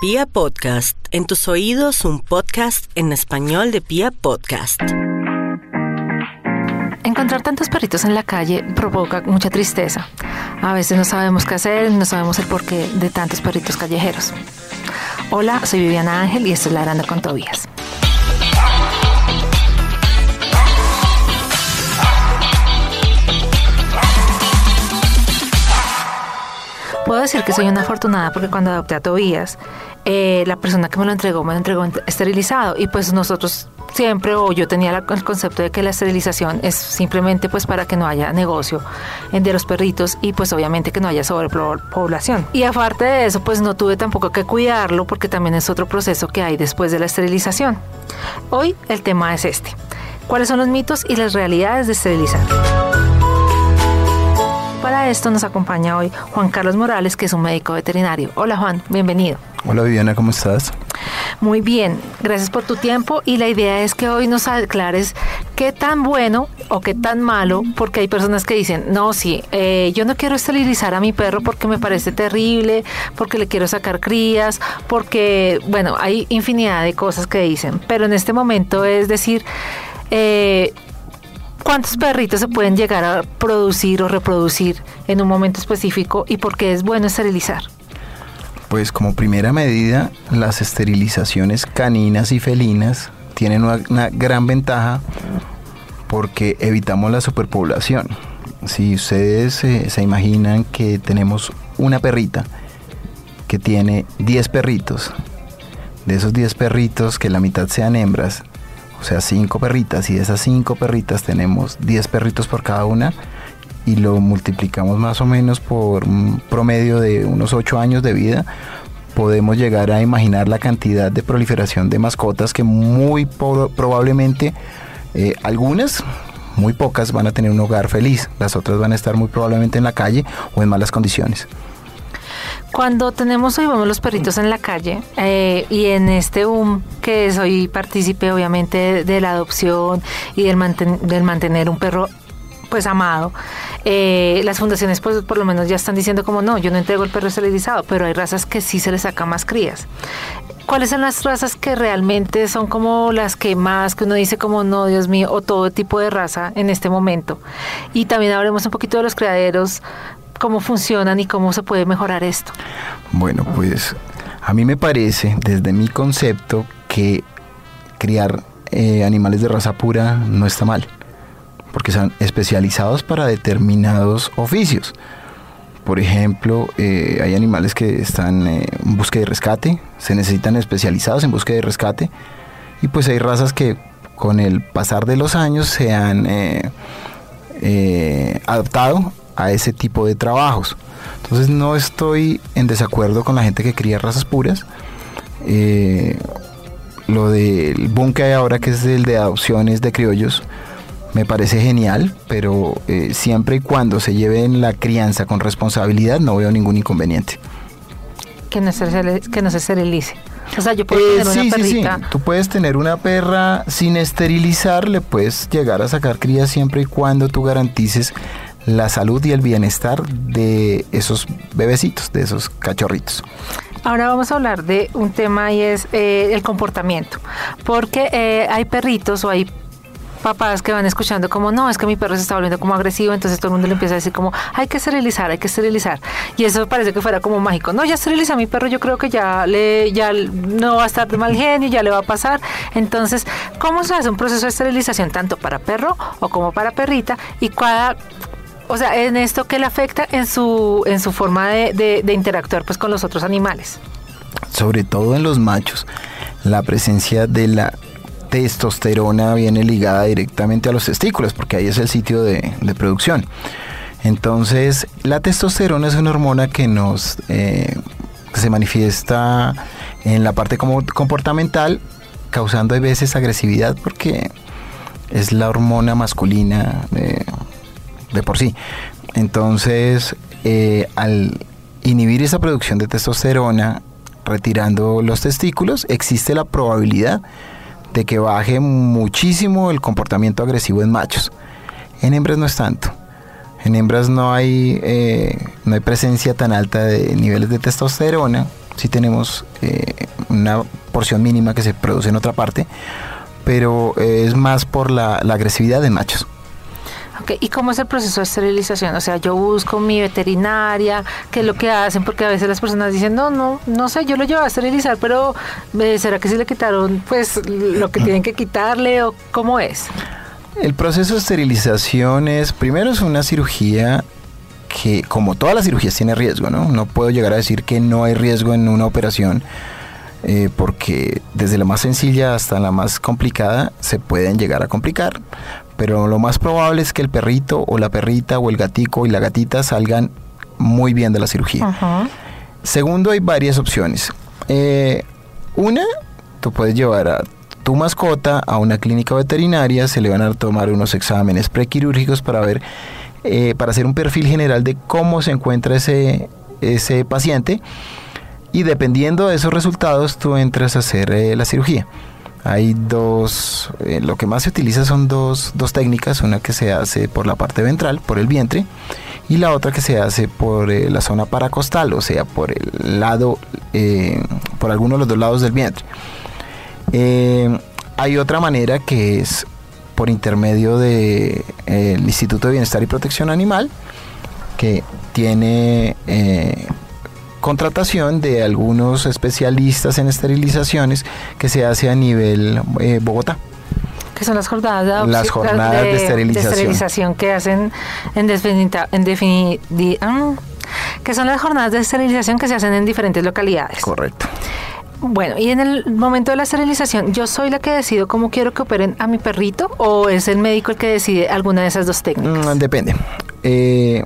Pia Podcast, en tus oídos un podcast en español de Pia Podcast. Encontrar tantos perritos en la calle provoca mucha tristeza. A veces no sabemos qué hacer, no sabemos el porqué de tantos perritos callejeros. Hola, soy Viviana Ángel y esto es La Granda con Tobías. Puedo decir que soy una afortunada porque cuando adopté a Tobías, eh, la persona que me lo entregó me lo entregó esterilizado y pues nosotros siempre o yo tenía el concepto de que la esterilización es simplemente pues para que no haya negocio de los perritos y pues obviamente que no haya sobrepoblación. Y aparte de eso pues no tuve tampoco que cuidarlo porque también es otro proceso que hay después de la esterilización. Hoy el tema es este. ¿Cuáles son los mitos y las realidades de esterilizar? Para esto nos acompaña hoy Juan Carlos Morales, que es un médico veterinario. Hola Juan, bienvenido. Hola Viviana, ¿cómo estás? Muy bien, gracias por tu tiempo y la idea es que hoy nos aclares qué tan bueno o qué tan malo, porque hay personas que dicen, no, sí, eh, yo no quiero esterilizar a mi perro porque me parece terrible, porque le quiero sacar crías, porque, bueno, hay infinidad de cosas que dicen, pero en este momento es decir, eh, ¿Cuántos perritos se pueden llegar a producir o reproducir en un momento específico y por qué es bueno esterilizar? Pues como primera medida, las esterilizaciones caninas y felinas tienen una, gran ventaja porque evitamos la superpoblación. Si ustedes eh, se imaginan que tenemos una perrita que tiene 10 perritos, de esos 10 perritos que la mitad sean hembras, o sea, cinco perritas, y de esas cinco perritas tenemos 10 perritos por cada una, y lo multiplicamos más o menos por un promedio de unos 8 años de vida, podemos llegar a imaginar la cantidad de proliferación de mascotas que muy probablemente eh, algunas, muy pocas, van a tener un hogar feliz, las otras van a estar muy probablemente en la calle o en malas condiciones. Cuando tenemos hoy vemos los perritos en la calle eh, y en este boom que soy partícipe obviamente de, la adopción y del, del mantener un perro pues amado, eh, las fundaciones pues por lo menos ya están diciendo como no, yo no entrego el perro esterilizado, pero hay razas que sí se les saca más crías. ¿Cuáles son las razas que realmente son como las que más, que uno dice como no, Dios mío, o todo tipo de raza en este momento? Y también hablemos un poquito de los criaderos, cómo funcionan y cómo se puede mejorar esto. Bueno, pues a mí me parece, desde mi concepto, que criar eh, animales de raza pura no está mal, porque son especializados para determinados oficios. Por ejemplo, eh, hay animales que están eh, en búsqueda de rescate, se necesitan especializados en búsqueda de rescate, y pues hay razas que con el pasar de los años se han adaptado a ese tipo de trabajos. Entonces no estoy en desacuerdo con la gente que cría razas puras. Eh, lo del boom que hay ahora, que es el de adopciones de criollos, me parece genial, pero eh, siempre y cuando se lleven la crianza con responsabilidad, no veo ningún inconveniente. Que no se, que no se esterilice. O sea, yo puedo tener eh, una perrita. Sí, Tú puedes tener una perra sin esterilizar, le puedes llegar a sacar crías siempre y cuando tú garantices la salud y el bienestar de esos bebecitos, de esos cachorritos. Ahora vamos a hablar de un tema y es eh, el comportamiento, porque eh, hay perritos o hay papás que van escuchando como, no, es que mi perro se está volviendo como agresivo, entonces todo el mundo le empieza a decir como, hay que esterilizar, hay que esterilizar. Y eso parece que fuera como mágico. No, ya esteriliza a mi perro, yo creo que ya, le, ya no va a estar de mal genio, ya le va a pasar. Entonces, ¿cómo se hace un proceso de esterilización tanto para perro o como para perrita? Y cada, o sea, en esto que le afecta en su, en su forma de, interactuar pues con los otros animales. Sobre todo en los machos, la presencia de la testosterona viene ligada directamente a los testículos, porque ahí es el sitio de, producción. Entonces, la testosterona es una hormona que nos eh, se manifiesta en la parte como comportamental, causando a veces agresividad, porque es la hormona masculina. De por sí. Entonces, eh, al inhibir esa producción de testosterona, retirando los testículos, existe la probabilidad de que baje muchísimo el comportamiento agresivo en machos. En hembras no es tanto. En hembras no hay, eh, no hay presencia tan alta de niveles de testosterona, sí tenemos eh, una porción mínima que se produce en otra parte, pero es más por la agresividad de machos. ¿Y cómo es el proceso de esterilización? O sea, yo busco mi veterinaria, ¿qué es lo que hacen? Porque a veces las personas dicen, no, no, no sé, yo lo llevo a esterilizar, pero eh, ¿será que sí le quitaron pues lo que tienen que quitarle o cómo es? El proceso de esterilización es, primero es una cirugía que, como todas las cirugías, tiene riesgo, ¿no? No puedo llegar a decir que no hay riesgo en una operación, eh, porque desde la más sencilla hasta la más complicada se pueden llegar a complicar pero lo más probable es que el perrito o la perrita o el gatico y la gatita salgan muy bien de la cirugía. Segundo, hay varias opciones. Eh, una, tú puedes llevar a tu mascota a una clínica veterinaria, se le van a tomar unos exámenes prequirúrgicos para ver, eh, para hacer un perfil general de cómo se encuentra ese, ese paciente y dependiendo de esos resultados tú entras a hacer eh, la cirugía. Hay dos, eh, lo que más se utiliza son dos, dos, técnicas, una que se hace por la parte ventral, por el vientre, y la otra que se hace por eh, la zona paracostal, o sea, por el lado, por alguno de los dos lados del vientre. hay otra manera que es por intermedio del Instituto de Bienestar y Protección Animal, que tiene contratación de algunos especialistas en esterilizaciones que se hace a nivel eh, Bogotá que son las jornadas de, las jornadas de, esterilización. que hacen en, definitiva, en ah, que son las jornadas de esterilización que se hacen en diferentes localidades. Correcto. Bueno, y en el momento de la esterilización, ¿yo soy la que decido cómo quiero que operen a mi perrito o es el médico el que decide alguna de esas dos técnicas? Mm, depende. Eh,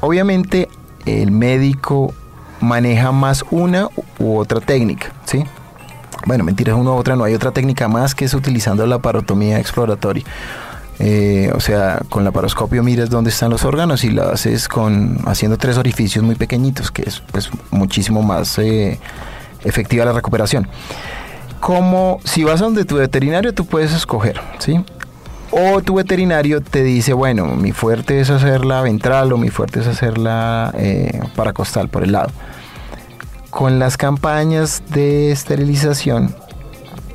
obviamente el médico maneja más una u otra técnica, ¿sí? Bueno, mentira, una u otra, no hay otra técnica más que es utilizando la parotomía exploratoria. Eh, o sea, con la paroscopio miras dónde están los órganos y lo haces con haciendo tres orificios muy pequeñitos, que es pues muchísimo más eh, efectiva la recuperación. Como si vas a donde tu veterinario, tú puedes escoger, ¿sí? O tu veterinario te dice, bueno, mi fuerte es hacerla ventral o mi fuerte es hacerla eh, paracostal por el lado. Con las campañas de esterilización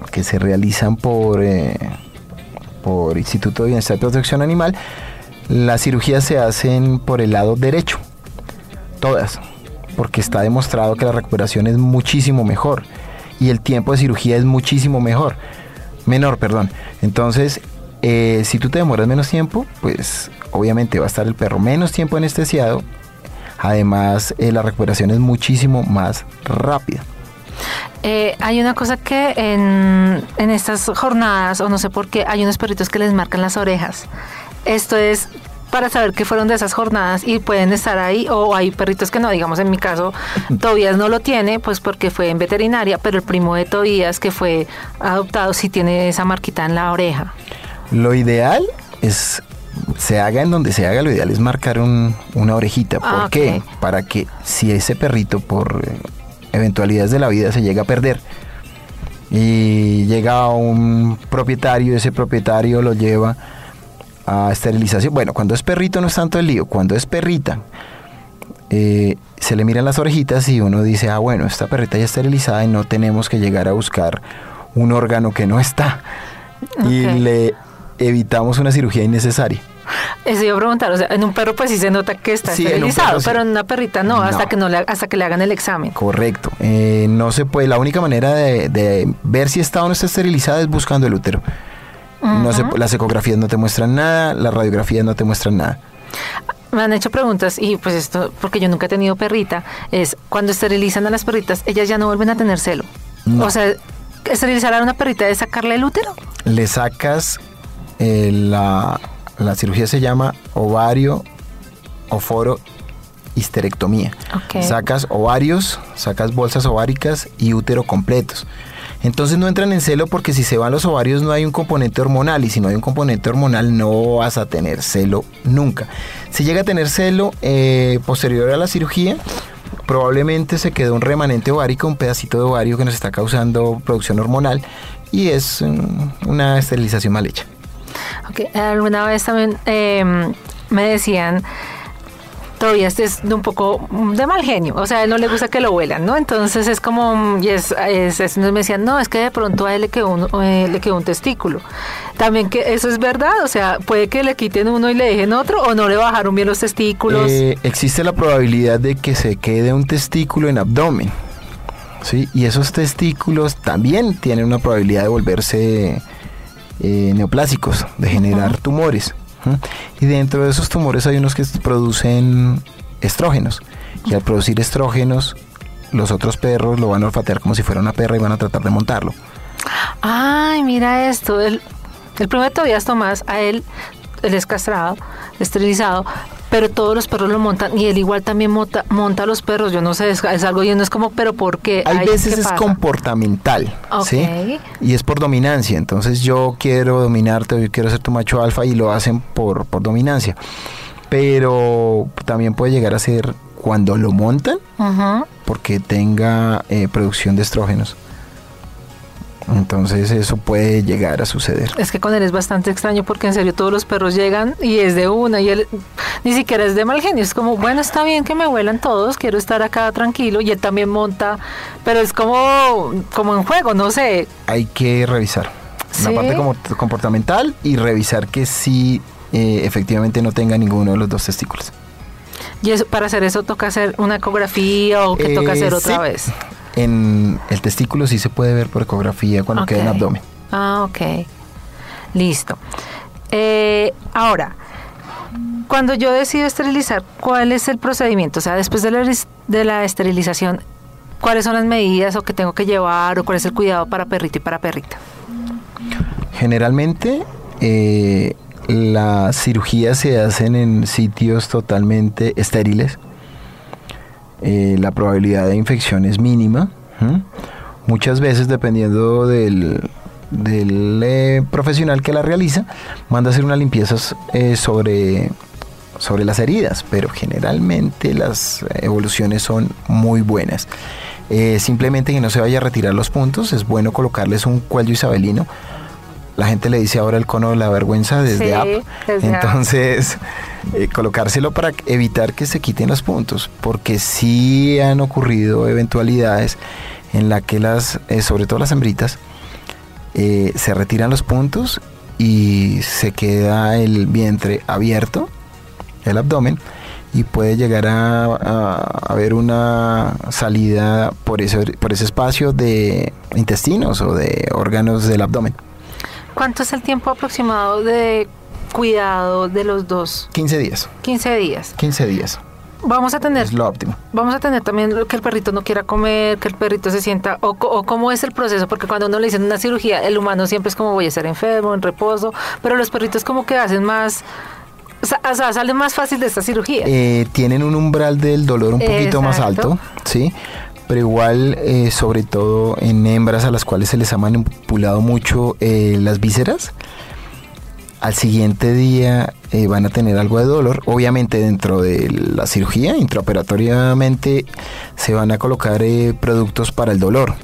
que se realizan por, eh, por Instituto de Bienestar y Protección Animal, las cirugías se hacen por el lado derecho. Todas. Porque está demostrado que la recuperación es muchísimo mejor. Y el tiempo de cirugía es muchísimo mejor. Menor, perdón. Entonces, eh, si tú te demoras menos tiempo, pues obviamente va a estar el perro menos tiempo anestesiado. Además, eh, la recuperación es muchísimo más rápida. Eh, hay una cosa que en, en estas jornadas, o no sé por qué, hay unos perritos que les marcan las orejas. Esto es para saber que fueron de esas jornadas y pueden estar ahí o hay perritos que no, digamos en mi caso Tobías no lo tiene pues porque fue en veterinaria, pero el primo de Tobías que fue adoptado sí tiene esa marquita en la oreja. Lo ideal es se haga en donde se haga, lo ideal es marcar una orejita. ¿Por ah, qué? Para que si ese perrito por eh, eventualidades de la vida se llega a perder y llega a un propietario, ese propietario lo lleva a esterilización. Bueno, cuando es perrito no es tanto el lío, cuando es perrita eh, se le miran las orejitas y uno dice, ah bueno, esta perrita ya esterilizada y no tenemos que llegar a buscar un órgano que no está. Y le evitamos una cirugía innecesaria. Eso iba a preguntar, o sea, en un perro pues sí se nota que está esterilizado, pero en una perrita no, hasta que no le, hasta que le hagan el examen. Correcto. Eh, no se puede, la única manera de, ver si está o no está esterilizada es buscando el útero. no se, las ecografías no te muestran nada, las radiografías no te muestran nada. Me han hecho preguntas y pues esto, porque yo nunca he tenido perrita, es cuando esterilizan a las perritas, ellas ya no vuelven a tener celo. O sea, esterilizar a una perrita es sacarle el útero. Le sacas eh, la, cirugía se llama ovario o foro histerectomía. Sacas ovarios, sacas bolsas ováricas y útero completos. Entonces no entran en celo porque si se van los ovarios no hay un componente hormonal y si no hay un componente hormonal no vas a tener celo nunca. Si llega a tener celo eh, posterior a la cirugía, probablemente se quedó un remanente ovárico, un pedacito de ovario que nos está causando producción hormonal y es una esterilización mal hecha. Okay. Alguna vez también em, me decían Tobias es de un poco mm, de mal genio, o sea, a él no le gusta que lo huelan, ¿no? Entonces es como, mm, y es, es, es- me decían, no, es que de pronto a él le quedó un, eh, le quedó un testículo. También que eso es verdad, o sea, puede que le quiten uno y le dejen otro, o no le bajaron bien los testículos. Eh, existe la probabilidad de que se quede un testículo en abdomen. ¿sí? Y esos testículos también tienen una probabilidad de volverse eh, neoplásicos, de generar tumores. Y dentro de esos tumores hay unos que producen estrógenos. Y al producir estrógenos, los otros perros lo van a olfatear como si fuera una perra y van a tratar de montarlo. Ay, mira esto. El, el primer Tobias Tomás, a él, él es castrado, esterilizado, pero todos los perros lo montan y él igual también monta, monta a los perros. Yo no sé, es, es algo y no es como, pero ¿por qué? Hay Ay, veces ¿qué es pasa? comportamental, ¿sí? Y es por dominancia. Entonces yo quiero dominarte, yo quiero ser tu macho alfa y lo hacen por, por dominancia. Pero también puede llegar a ser cuando lo montan porque tenga eh, producción de estrógenos. Entonces eso puede llegar a suceder. Es que con él es bastante extraño porque en serio todos los perros llegan y es de una y él ni siquiera es de mal genio. Es como, bueno, está bien que me huelan todos, quiero estar acá tranquilo y él también monta, pero es como, como en juego, no sé. Hay que revisar la ¿Sí? parte como comportamental y revisar que sí eh, efectivamente no tenga ninguno de los dos testículos. Y eso, para hacer eso toca hacer una ecografía o que toca Eh, hacer otra sí. vez. En el testículo sí se puede ver por ecografía cuando queda en abdomen. Ah, ok. Listo. Eh, ahora, cuando yo decido esterilizar, ¿cuál es el procedimiento? O sea, después de la, de la esterilización, ¿cuáles son las medidas o que tengo que llevar o cuál es el cuidado para perrito y para perrita? Generalmente eh, las cirugías se hacen en sitios totalmente estériles. Eh, la probabilidad de infección es mínima. Muchas veces, dependiendo del, del, eh, profesional que la realiza, manda a hacer unas limpiezas eh, sobre, sobre las heridas, pero generalmente las evoluciones son muy buenas. Simplemente que no se vaya a retirar los puntos, es bueno colocarles un cuello isabelino. La gente le dice ahora el cono de la vergüenza desde Sí, app. desde. Entonces, eh, colocárselo para evitar que se quiten los puntos, porque sí han ocurrido eventualidades en la que las, eh, sobre todo las hembritas, eh, se retiran los puntos y se queda el vientre abierto, el abdomen, y puede llegar a haber una salida por ese, por ese espacio de intestinos o de órganos del abdomen. ¿Cuánto es el tiempo aproximado de cuidado de los dos? 15 días. 15 días. 15 días. Vamos a tener Es lo óptimo. Vamos a tener también que el perrito no quiera comer, que el perrito se sienta, o, cómo es el proceso, porque cuando uno le dicen una cirugía, el humano siempre es como voy a estar enfermo, en reposo, pero los perritos como que hacen más, o sea, salen más fácil de esta cirugía. Eh, tienen un umbral del dolor un poquito más alto, ¿sí? Pero igual, eh, sobre todo en hembras a las cuales se les ha manipulado mucho eh, las vísceras, al siguiente día eh, van a tener algo de dolor. Obviamente dentro de la cirugía, intraoperatoriamente, se van a colocar eh, productos para el dolor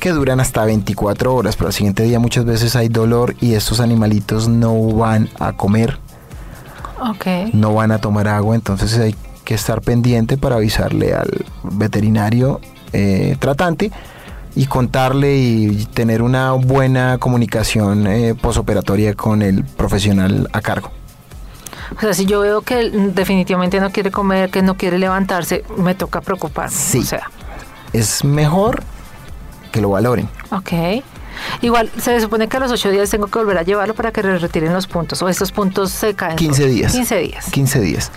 que duran hasta 24 horas, pero al siguiente día muchas veces hay dolor y estos animalitos no van a comer ok. no van a tomar agua, entonces hay que estar pendiente para avisarle al veterinario eh, tratante y contarle y tener una buena comunicación eh, posoperatoria con el profesional a cargo. O sea, si yo veo que él definitivamente no quiere comer, que no quiere levantarse, me toca preocupar. Sí. O sea, Es mejor que lo valoren. ok. Igual, se supone que a los ocho días tengo que volver a llevarlo para que retiren los puntos, o estos puntos se caen. 15 solos. días. 15 días. 15 días.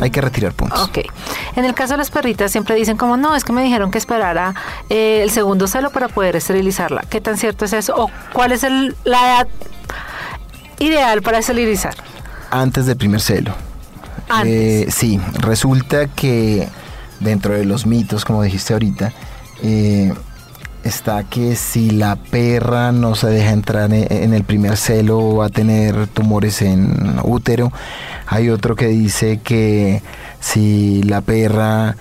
Hay que retirar puntos. Ok. En el caso de las perritas siempre dicen como, no, es que me dijeron que esperara eh, el segundo celo para poder esterilizarla. ¿Qué tan cierto es eso? ¿O cuál es el, la edad ideal para esterilizar? Antes del primer celo. Antes. Eh, sí, resulta que dentro de los mitos, como dijiste ahorita, eh, está que si la perra no se deja entrar en, el primer celo va a tener tumores en útero. Hay otro que dice que si la perra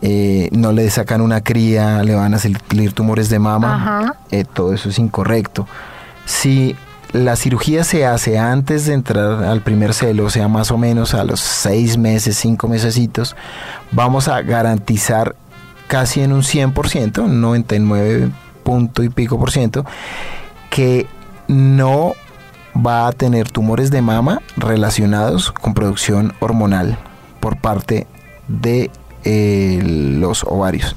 eh, no le sacan una cría le van a salir tumores de mama. Eh, todo eso es incorrecto. Si la cirugía se hace antes de entrar al primer celo, o sea, más o menos a los seis meses, cinco mesecitos, vamos a garantizar casi en un 100%, 99 punto y pico por ciento, que no va a tener tumores de mama relacionados con producción hormonal por parte de eh, los ovarios.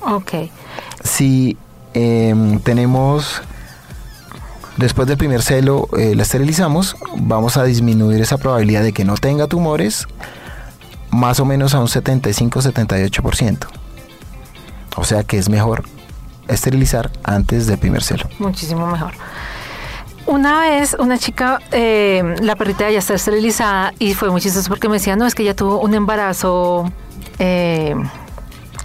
Ok. Si em, tenemos después del primer celo eh, la esterilizamos, vamos a disminuir esa probabilidad de que no tenga tumores más o menos a un 75-78%. O sea que es mejor esterilizar antes del primer celo. Muchísimo mejor. Una vez una chica, eh, la perrita ya está esterilizada y fue muy chistoso porque me decía, no, es que ella tuvo un embarazo eh,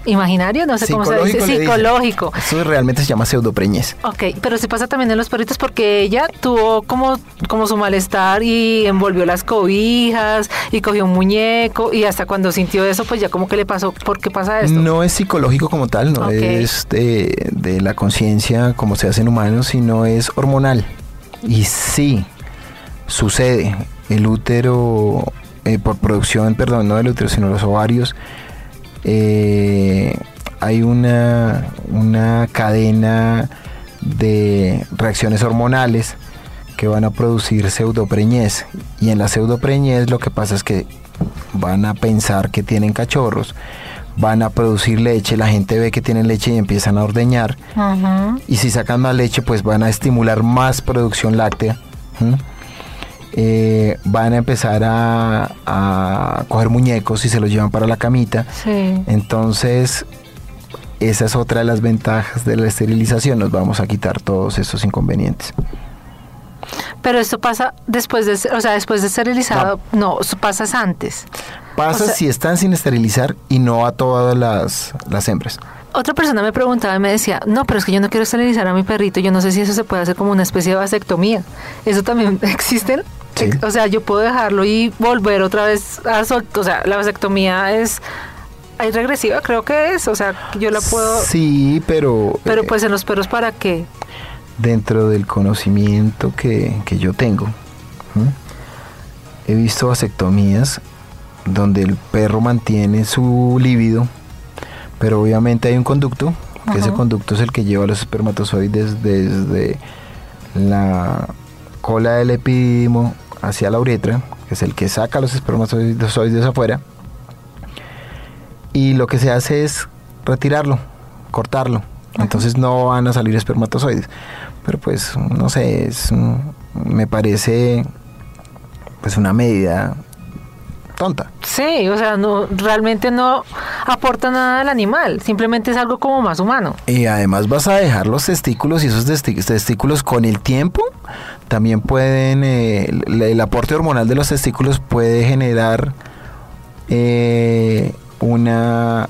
imaginario, no sé cómo se dice, psicológico. Eso realmente se llama pseudopreñez. Ok, pero sí pasa también en los perritos porque ella tuvo como, como su malestar y envolvió las cobijas y cogió un muñeco y hasta cuando sintió eso, pues ya como que le pasó, ¿por qué pasa esto? No es psicológico como tal, no es de, de la conciencia como se hace en humanos, sino es hormonal. Y sí, sucede. El útero, eh, por producción, perdón, no el útero, sino los ovarios, eh, hay una, una cadena de reacciones hormonales que van a producir pseudopreñez. Y en la pseudopreñez lo que pasa es que van a pensar que tienen cachorros, van a producir leche, la gente ve que tienen leche y empiezan a ordeñar. Y si sacan más leche, pues van a estimular más producción láctea. Eh, van a empezar a, coger muñecos y se los llevan para la camita. Entonces, esa es otra de las ventajas de la esterilización. Nos vamos a quitar todos esos inconvenientes. Pero esto pasa después de, o sea, después de esterilizado, no, eso pasa antes. Pasa si están sin esterilizar y no a todas las, las hembras. Otra persona me preguntaba y me decía, no, pero es que yo no quiero esterilizar a mi perrito, yo no sé si eso se puede hacer como una especie de vasectomía. ¿Eso también existe? O sea, yo puedo dejarlo y volver otra vez a sol O sea, la vasectomía es regresiva, creo que es. O sea, yo la puedo. Sí, pero. Pero eh, pues en los perros, ¿para qué? Dentro del conocimiento que, que yo tengo, he visto vasectomías donde el perro mantiene su líbido, pero obviamente hay un conducto, que ese conducto es el que lleva los espermatozoides desde la cola del epidimo hacia la uretra, que es el que saca los espermatozoides afuera, y lo que se hace es retirarlo, cortarlo. Entonces no van a salir espermatozoides. Pero pues, no sé, es, me parece pues una medida tonta. Sí, o sea, no realmente no aporta nada al animal, simplemente es algo como más humano. Y además vas a dejar los testículos y esos testículos con el tiempo también pueden, eh, el, aporte hormonal de los testículos puede generar eh, una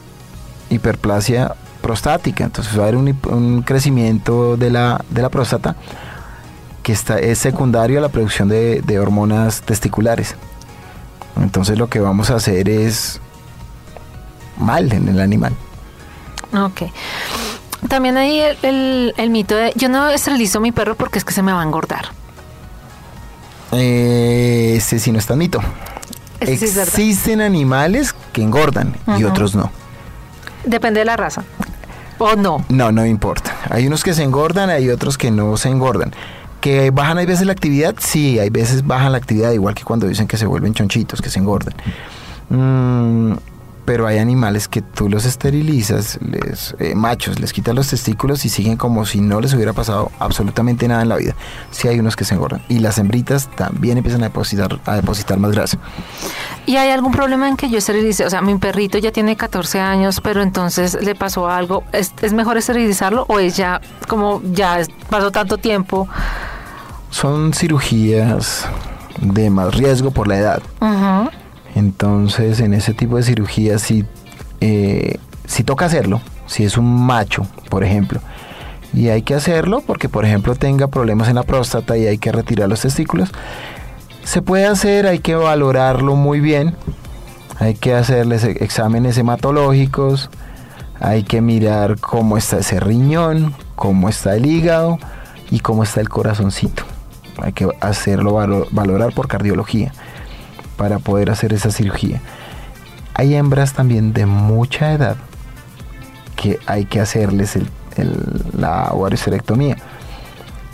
hiperplasia prostática, entonces va a haber un, crecimiento de la, de la próstata que está, es secundario a la producción de, de hormonas testiculares. Entonces lo que vamos a hacer es mal en el animal. Ok. También hay el, mito de yo no esterilizo a mi perro porque es que se me va a engordar. Eh, ese sí no está mito. Existen animales que engordan y otros no. Depende de la raza. ¿O no? No, no importa. Hay unos que se engordan, hay otros que no se engordan. ¿Que bajan hay veces la actividad? Sí, hay veces bajan la actividad, igual que cuando dicen que se vuelven chonchitos, que se engordan. Mm, pero hay animales que tú los esterilizas, les, eh, machos, les quitas los testículos y siguen como si no les hubiera pasado absolutamente nada en la vida. Sí hay unos que se engordan. Y las hembritas también empiezan a depositar, a depositar más grasa. ¿Y hay algún problema en que yo esterilice? O sea, mi perrito ya tiene 14 años, pero entonces le pasó algo. ¿Es, mejor esterilizarlo o es ya como ya pasó tanto tiempo? Son cirugías de más riesgo por la edad. Entonces, en ese tipo de cirugía, si, eh, si toca hacerlo, si es un macho, por ejemplo, y hay que hacerlo porque, por ejemplo, tenga problemas en la próstata y hay que retirar los testículos, se puede hacer, hay que valorarlo muy bien, hay que hacerles exámenes hematológicos, hay que mirar cómo está ese riñón, cómo está el hígado y cómo está el corazoncito. Hay que hacerlo valorar por cardiología para poder hacer esa cirugía. Hay hembras también de mucha edad que hay que hacerles la ovariosterectomía,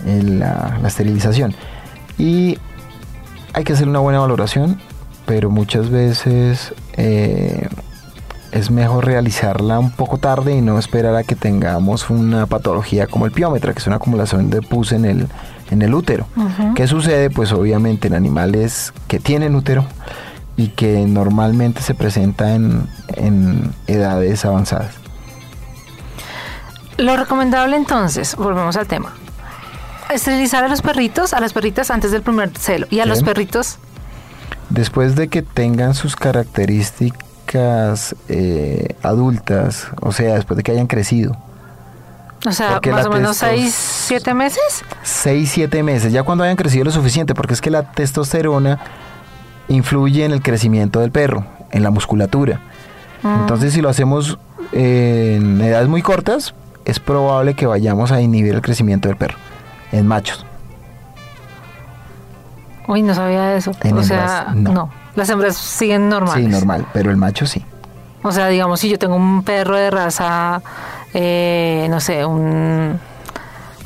la, la esterilización. Y hay que hacer una buena valoración, pero muchas veces eh, es mejor realizarla un poco tarde y no esperar a que tengamos una patología como el piómetra, que es una acumulación de pus en el, en el útero. ¿Qué sucede? Pues obviamente en animales que tienen útero y que normalmente se presenta en, en edades avanzadas. Lo recomendable entonces, volvemos al tema, esterilizar a los perritos, a las perritas antes del primer celo y a los perritos. Después de que tengan sus características eh, adultas, o sea, después de que hayan crecido. O sea, más o menos 6, 7 meses. 6, 7 meses, ya cuando hayan crecido lo suficiente, porque es que la testosterona influye en el crecimiento del perro, en la musculatura. Mm. Entonces, si lo hacemos en edades muy cortas, es probable que vayamos a inhibir el crecimiento del perro en machos. Uy, no sabía eso. o sea, no. Las hembras siguen normales. Sí, normal, pero el macho sí. O sea, digamos, si yo tengo un perro de raza, eh, no sé, un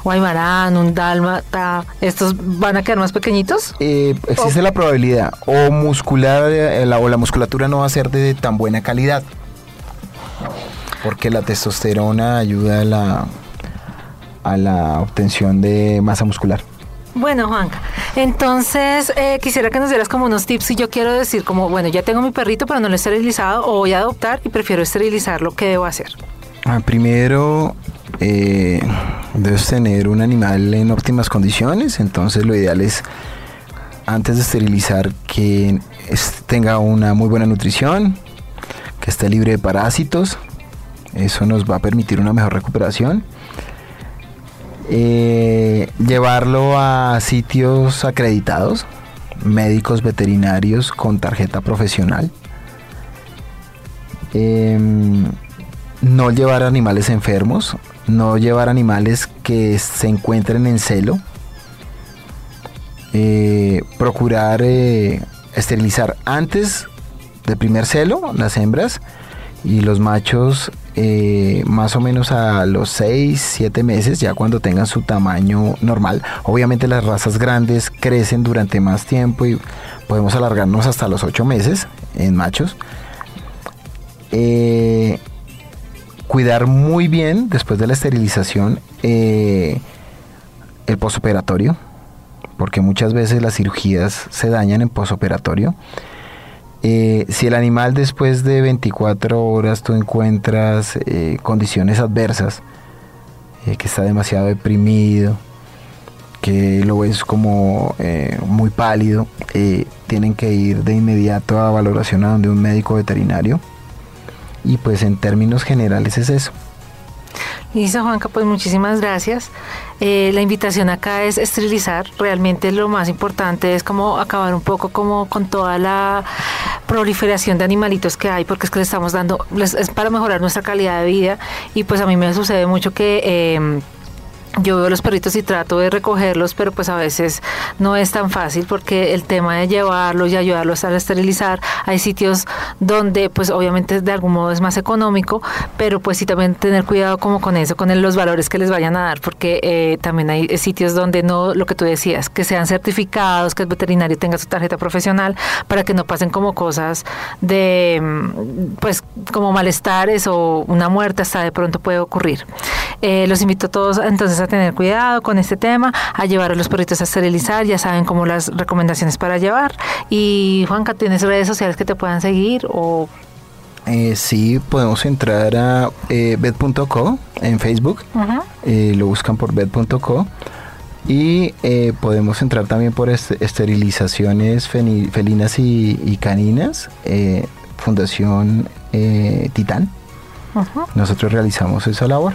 guaymarán, un dálmata, ¿estos van a quedar más pequeñitos? Eh, existe la probabilidad. O muscular, eh, o la musculatura no va a ser de tan buena calidad. Porque la testosterona ayuda a la, a la obtención de masa muscular. Bueno, Juanca, entonces eh, quisiera que nos dieras como unos tips si yo quiero decir como, bueno, ya tengo mi perrito pero no lo he esterilizado o voy a adoptar y prefiero esterilizarlo, ¿qué debo hacer? Ah, primero, eh, debes tener un animal en óptimas condiciones, entonces lo ideal es antes de esterilizar que tenga una muy buena nutrición, que esté libre de parásitos, eso nos va a permitir una mejor recuperación eh, llevarlo a sitios acreditados, médicos veterinarios con tarjeta profesional. Em, no llevar animales enfermos, no llevar animales que se encuentren en celo. Eh, procurar eh, esterilizar antes del primer celo las hembras y los machos eh, más o menos a los 6, 7 meses, ya cuando tengan su tamaño normal. Obviamente las razas grandes crecen durante más tiempo y podemos alargarnos hasta los 8 meses en machos. Cuidar muy bien después de la esterilización eh, el posoperatorio, porque muchas veces las cirugías se dañan en posoperatorio. Eh, si el animal después de 24 horas tú encuentras eh, condiciones adversas, que está demasiado deprimido, que lo ves como muy pálido, tienen que ir de inmediato a valoración a donde un médico veterinario. Y pues en términos generales es eso. Listo, Juanca, pues muchísimas gracias. Eh, la invitación acá es esterilizar. Realmente lo más importante es como acabar un poco como con toda la proliferación de animalitos que hay, porque es que le estamos dando, es para mejorar nuestra calidad de vida. Y pues a mí me sucede mucho que... Eh, yo veo los perritos y trato de recogerlos, pero pues a veces no es tan fácil porque el tema de llevarlos y ayudarlos a esterilizar, hay sitios donde pues obviamente de algún modo es más económico, pero pues sí también tener cuidado como con eso, con los valores que les vayan a dar, porque eh, también hay sitios donde no, lo que tú decías, que sean certificados, que el veterinario tenga su tarjeta profesional para que no pasen como cosas de mm, pues como malestares o una muerte hasta de pronto puede ocurrir. Eh, los invito a todos entonces a tener cuidado con este tema, a llevar a los perritos a esterilizar, ya saben cómo las recomendaciones para llevar. Y Juanca, ¿tienes redes sociales que te puedan seguir o eh, sí, podemos entrar a eh, bed.co en Facebook. Eh, lo buscan por bed.co. Y eh, podemos entrar también por esterilizaciones felinas y, caninas. Fundación Titán. Nosotros realizamos esa labor.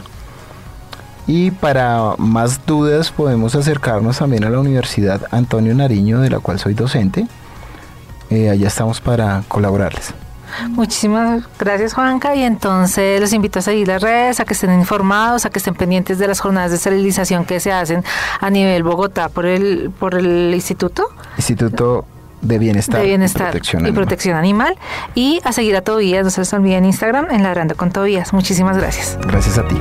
Y para más dudas podemos acercarnos también a la Universidad Antonio Nariño, de la cual soy docente. Eh, allá estamos para colaborarles. Muchísimas gracias Juanca y entonces los invito a seguir las redes, a que estén informados, a que estén pendientes de las jornadas de esterilización que se hacen a nivel Bogotá por el por el instituto. Instituto de Bienestar, y, protección, animal. y a seguir a Tobías, no se les olvide en Instagram en Ladrando con Tobías. Muchísimas gracias. Gracias a ti.